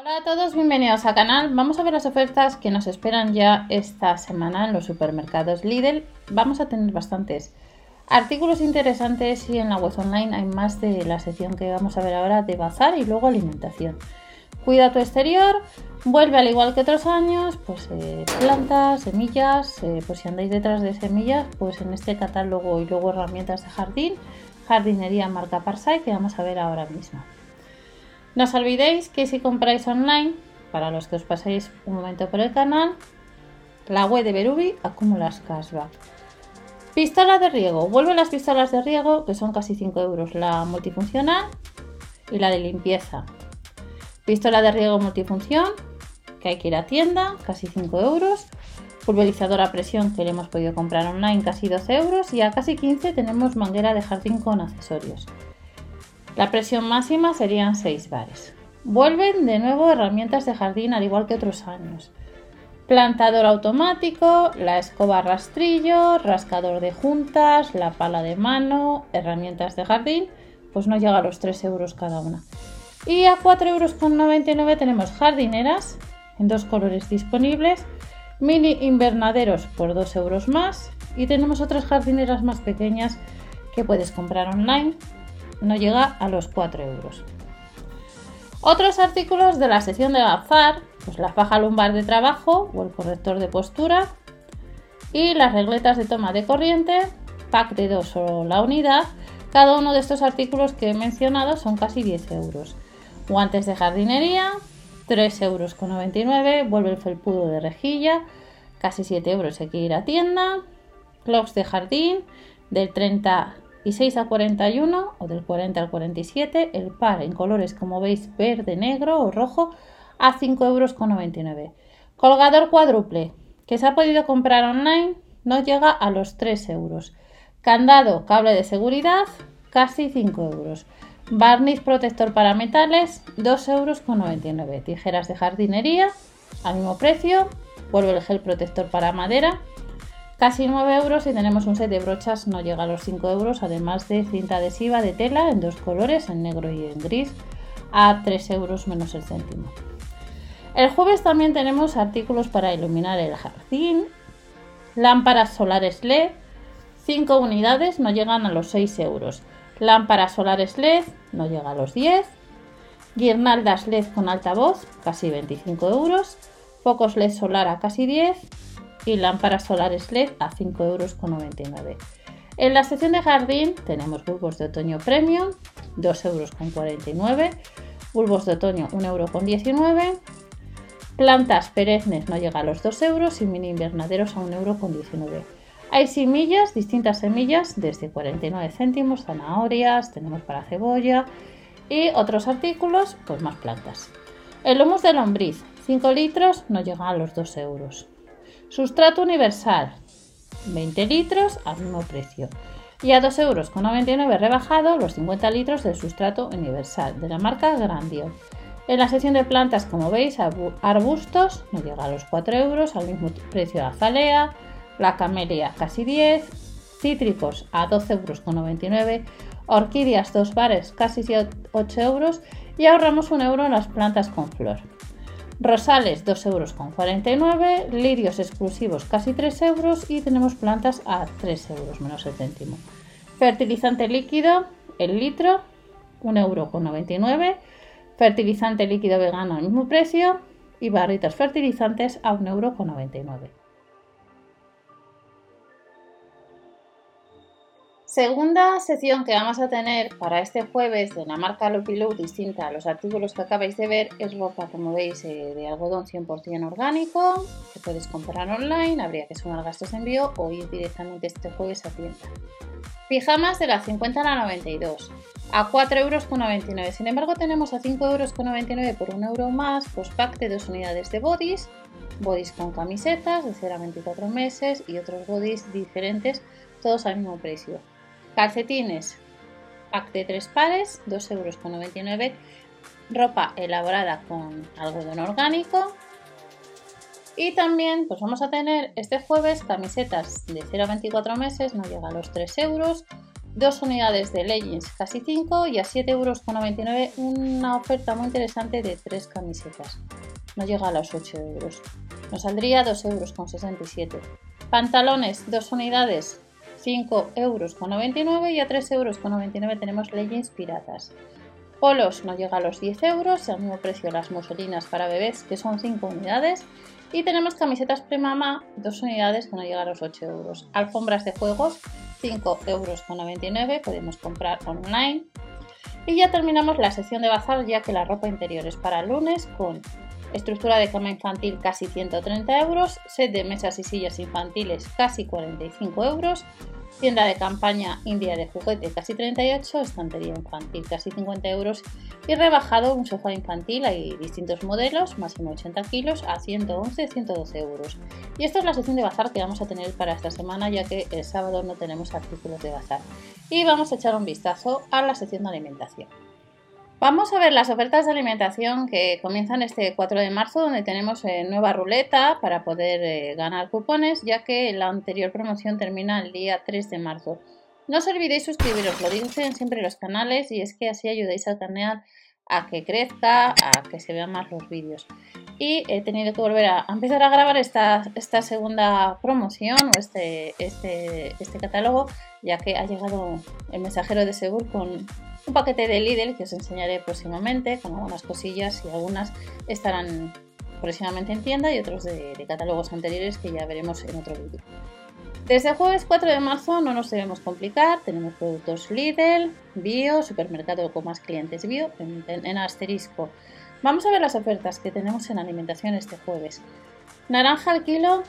Hola a todos, bienvenidos al canal. Vamos a ver las ofertas que nos esperan ya esta semana en los supermercados Lidl. Vamos a tener bastantes artículos interesantes y en la web online hay más de la sección que vamos a ver ahora de bazar y luego alimentación. Cuida tu exterior, vuelve al igual que otros años, pues eh, plantas, semillas, eh, pues si andáis detrás de semillas, pues en este catálogo y luego herramientas de jardín, jardinería marca Parsai que vamos a ver ahora mismo. No os olvidéis que si compráis online, para los que os paséis un momento por el canal, la web de Berubi acumula cashback. Pistola de riego. Vuelven las pistolas de riego, que son casi 5 euros la multifuncional y la de limpieza. Pistola de riego multifunción, que hay que ir a tienda, casi 5 euros. Pulverizador a presión que le hemos podido comprar online, casi 12 euros. Y a casi 15 tenemos manguera de jardín con accesorios. La presión máxima serían 6 bares. Vuelven de nuevo herramientas de jardín al igual que otros años. Plantador automático, la escoba rastrillo, rascador de juntas, la pala de mano, herramientas de jardín, pues no llega a los 3 euros cada una. Y a 4,99 euros tenemos jardineras en dos colores disponibles, mini invernaderos por 2 euros más y tenemos otras jardineras más pequeñas que puedes comprar online no llega a los 4 euros. Otros artículos de la sección de bazar, pues la faja lumbar de trabajo o el corrector de postura y las regletas de toma de corriente, pack de 2 o la unidad. Cada uno de estos artículos que he mencionado son casi 10 euros. Guantes de jardinería, 3,99 euros. Vuelve el felpudo de rejilla, casi 7 euros. Hay que ir a tienda. Clocks de jardín, del 30 y 6 a 41 o del 40 al 47, el par en colores como veis verde, negro o rojo a 5,99 euros. Colgador cuádruple que se ha podido comprar online no llega a los 3 euros. Candado, cable de seguridad, casi 5 euros. Barniz protector para metales, 2,99 euros. Tijeras de jardinería, al mismo precio. Vuelve el gel protector para madera, Casi 9 euros y tenemos un set de brochas, no llega a los 5 euros, además de cinta adhesiva de tela en dos colores, en negro y en gris, a 3 euros menos el céntimo. El jueves también tenemos artículos para iluminar el jardín, lámparas solares LED, 5 unidades no llegan a los 6 euros. Lámparas solares LED no llega a los 10. Guirnaldas LED con altavoz, casi 25 euros. Focos LED solar a casi 10 y lámparas solares LED a 5,99 euros. En la sección de jardín tenemos bulbos de otoño premium, 2,49 euros, bulbos de otoño 1,19 euros, plantas perennes no llega a los 2 euros y mini invernaderos a 1,19 euros. Hay semillas, distintas semillas, desde 49 céntimos, zanahorias, tenemos para cebolla y otros artículos, pues más plantas. El humus de lombriz, 5 litros, no llega a los 2 euros. Sustrato universal, 20 litros al mismo precio. Y a 2,99 euros rebajado los 50 litros del sustrato universal de la marca Grandio. En la sección de plantas, como veis, arbustos no llega a los 4 euros, al mismo precio la azalea, la camelia casi 10, cítricos a 12,99 euros, orquídeas 2 bares casi 8 euros y ahorramos un euro en las plantas con flor. Rosales 2,49 euros, lirios exclusivos casi 3 euros y tenemos plantas a 3 euros menos el céntimo. Fertilizante líquido, el litro, 1,99 euros. Fertilizante líquido vegano al mismo precio y barritas fertilizantes a 1,99 euros. Segunda sección que vamos a tener para este jueves de la marca Lupilou, distinta a los artículos que acabáis de ver, es ropa, como veis, eh, de algodón 100% orgánico, que puedes comprar online, habría que sumar gastos de envío o ir directamente este jueves a tienda. Pijamas de la 50 a la 92, a 4,99 euros. Sin embargo, tenemos a 5,99 euros por un euro más, pues pack de dos unidades de bodies, bodies con camisetas de 0 a 24 meses y otros bodies diferentes, todos al mismo precio. Calcetines, pack de 3 pares, 2,99 euros. Ropa elaborada con algodón orgánico. Y también pues vamos a tener este jueves camisetas de 0 a 24 meses, no llega a los 3 euros. dos unidades de leggings casi 5 y a 7,99 euros una oferta muy interesante de tres camisetas. No llega a los 8 euros. Nos saldría 2,67 euros. Pantalones, dos unidades, 5,99 euros y a 3,99 euros tenemos leggings piratas. Polos no llega a los 10 euros, al mismo precio las muselinas para bebés que son 5 unidades. Y tenemos camisetas premama, dos unidades que no llega a los 8 euros. Alfombras de juegos, 5,99 euros, podemos comprar online. Y ya terminamos la sección de bazar ya que la ropa interior es para lunes con estructura de cama infantil casi 130 euros, set de mesas y sillas infantiles casi 45 euros, Tienda de campaña India de juguete casi 38, estantería infantil casi 50 euros y rebajado un sofá infantil, hay distintos modelos, máximo 80 kilos a 111-112 euros. Y esta es la sección de bazar que vamos a tener para esta semana ya que el sábado no tenemos artículos de bazar. Y vamos a echar un vistazo a la sección de alimentación. Vamos a ver las ofertas de alimentación que comienzan este 4 de marzo, donde tenemos eh, nueva ruleta para poder eh, ganar cupones, ya que la anterior promoción termina el día 3 de marzo. No os olvidéis suscribiros, lo dicen siempre los canales, y es que así ayudáis al canal a que crezca, a que se vean más los vídeos. Y he tenido que volver a, empezar a grabar esta, esta segunda promoción o este, este, este catálogo, ya que ha llegado el mensajero de Segur con un paquete de Lidl que os enseñaré próximamente con algunas cosillas y algunas estarán próximamente en tienda y otros de, catálogos anteriores que ya veremos en otro vídeo. Desde jueves 4 de marzo no nos debemos complicar, tenemos productos Lidl, Bio, supermercado con más clientes Bio en, asterisco. Vamos a ver las ofertas que tenemos en alimentación este jueves. Naranja al kilo,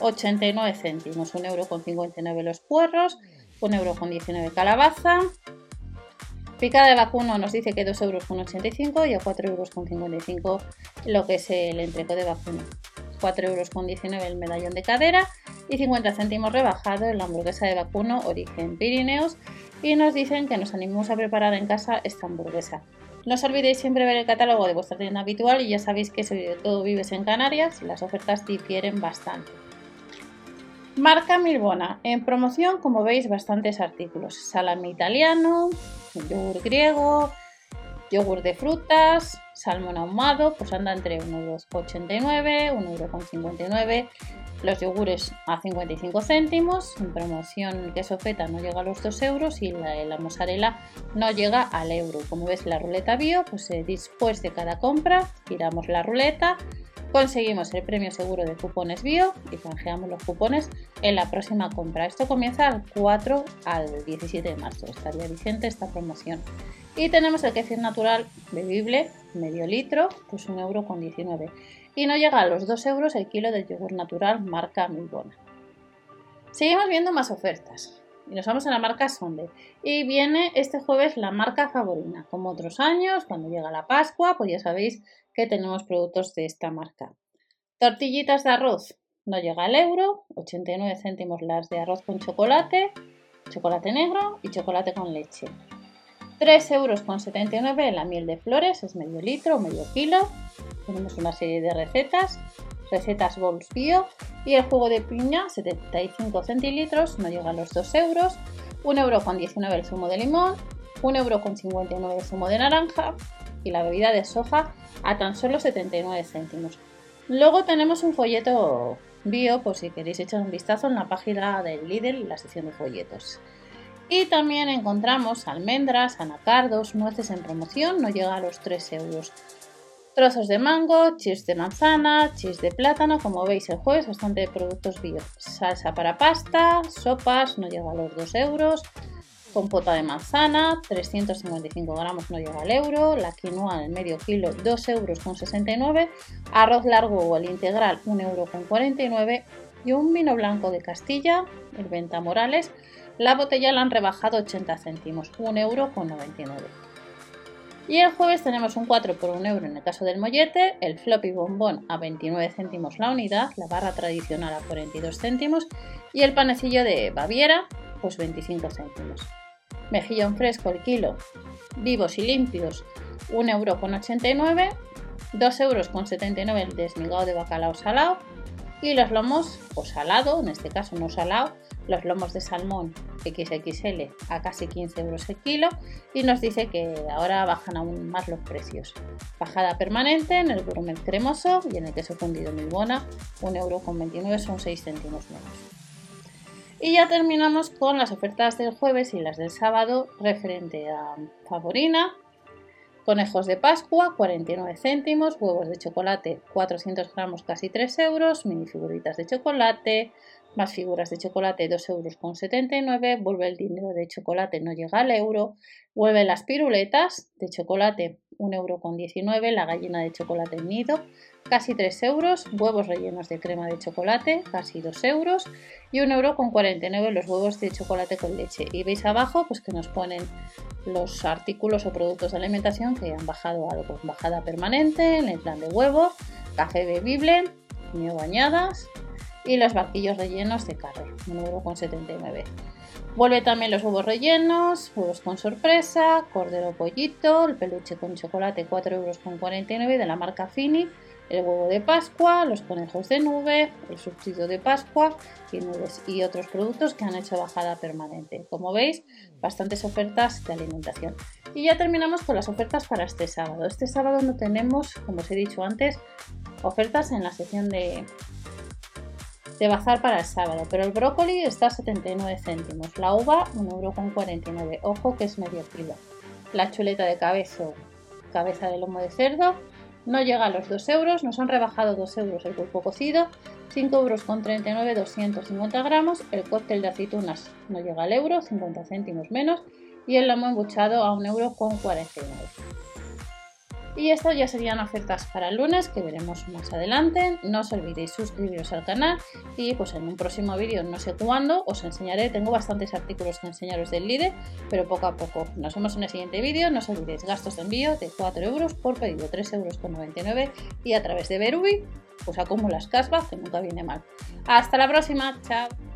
89 céntimos, 1,59€ los puerros, 1,19€ calabaza, Picada de vacuno nos dice que 2,85 euros y a 4,55 euros lo que es el entreco de vacuno. 4,19 euros el medallón de cadera y 50 céntimos rebajado la hamburguesa de vacuno origen Pirineos y nos dicen que nos animemos a preparar en casa esta hamburguesa. No os olvidéis siempre ver el catálogo de vuestra tienda habitual y ya sabéis que sobre todo vives en Canarias las ofertas difieren bastante. Marca Milbona. En promoción, como veis, bastantes artículos. Salami italiano, yogur griego, yogur de frutas, salmón ahumado, pues anda entre 1,89€, 1,59€. Los yogures a 55 céntimos, en promoción queso feta no llega a los 2 euros y la, la mozzarella no llega al euro. Como ves la ruleta bio, pues eh, después de cada compra giramos la ruleta, conseguimos el premio seguro de cupones bio y canjeamos los cupones en la próxima compra. Esto comienza al 4 al 17 de marzo, estaría vigente esta promoción. Y tenemos el kefir natural bebible, medio litro, pues 1,19 euro con 19. Y no llega a los 2 euros el kilo de yogur natural marca Milbona. Seguimos viendo más ofertas. Y nos vamos a la marca Sonde. Y viene este jueves la marca Favorina. Como otros años, cuando llega la Pascua, pues ya sabéis que tenemos productos de esta marca. Tortillitas de arroz, no llega al euro, 89 céntimos las de arroz con chocolate, chocolate negro y chocolate con leche. 3 euros con 79 la miel de flores, es medio litro o medio kilo. Tenemos una serie de recetas, recetas Bowls Bio y el jugo de piña, 75 centilitros, no llega a los 2 euros. 1 euro con 19 el zumo de limón, 1 euro con 59 el zumo de naranja y la bebida de soja a tan solo 79 céntimos. Luego tenemos un folleto bio, por si queréis echar un vistazo en la página del Lidl, la sección de folletos. Y también encontramos almendras, anacardos, nueces en promoción, no llega a los 3 euros. Trozos de mango, chips de manzana, chips de plátano, como veis el jueves, bastante productos bio. Salsa para pasta, sopas, no llega a los 2 euros compota de manzana, 355 gramos no llega al euro, la quinoa al medio kilo 2 euros con 69, arroz largo o el integral 1 euro con 49 y un vino blanco de Castilla, el Venta Morales, la botella la han rebajado 80 céntimos, 1 euro con 99. Y el jueves tenemos un 4 por 1 euro en el caso del mollete, el floppy bombón a 29 céntimos la unidad, la barra tradicional a 42 céntimos y el panecillo de Baviera pues 25 céntimos. Mejillón fresco el kilo, vivos y limpios, 1,89€, 2,79€ el desmigado de bacalao salado, Y los lomos, o pues salado, en este caso no salado, los lomos de salmón XXL a casi 15 euros el kilo y nos dice que ahora bajan aún más los precios. Bajada permanente en el gourmet cremoso y en el queso fundido Milbona, 1,29 euro son 6 céntimos menos. Y ya terminamos con las ofertas del jueves y las del sábado referente a Favorina, Conejos de Pascua, 49 céntimos. Huevos de chocolate, 400 gramos, casi 3 euros. Minifiguritas de chocolate. Más figuras de chocolate, 2 euros con 79. Vuelve el dinero de chocolate, no llega al euro. Vuelve las piruletas de chocolate, 1 euro con 19. La gallina de chocolate nido, casi 3 euros. Huevos rellenos de crema de chocolate, casi 2 euros. Y 1 euro con 49 los huevos de chocolate con leche. Y veis abajo pues que nos ponen los artículos o productos de alimentación que han bajado algo. Bajada permanente en el plan de huevos, café bebible, bañadas y los barquillos rellenos de carne, 1,79€. Vuelve también los huevos rellenos, huevos con sorpresa, cordero pollito, el peluche con chocolate 4,49€ de la marca Fini el huevo de Pascua, los conejos de nube, el subsidio de Pascua y nubes y otros productos que han hecho bajada permanente. Como veis, bastantes ofertas de alimentación. Y ya terminamos con las ofertas para este sábado. Este sábado no tenemos, como os he dicho antes, ofertas en la sección de, de bazar para el sábado, pero el brócoli está a 79 céntimos, la uva 1,49€, ojo que es medio kilo. La chuleta de cabezo, cabeza de lomo de cerdo, no llega a los 2 euros, nos han rebajado 2 euros el pulpo cocido, 5 euros con 39, 250 gramos, el cóctel de aceitunas no llega al euro, 50 céntimos menos, y el lomo embuchado a 1 euro con 49. Y esto ya serían ofertas para el lunes que veremos más adelante. No os olvidéis suscribiros al canal y pues en un próximo vídeo, no sé cuándo, os enseñaré. Tengo bastantes artículos que enseñaros del líder, pero poco a poco. Nos vemos en el siguiente vídeo. No os olvidéis gastos de envío de 4 euros por pedido, 3 euros con 99 y a través de Berubi pues acumulas cashback que nunca viene mal. Hasta la próxima, chao.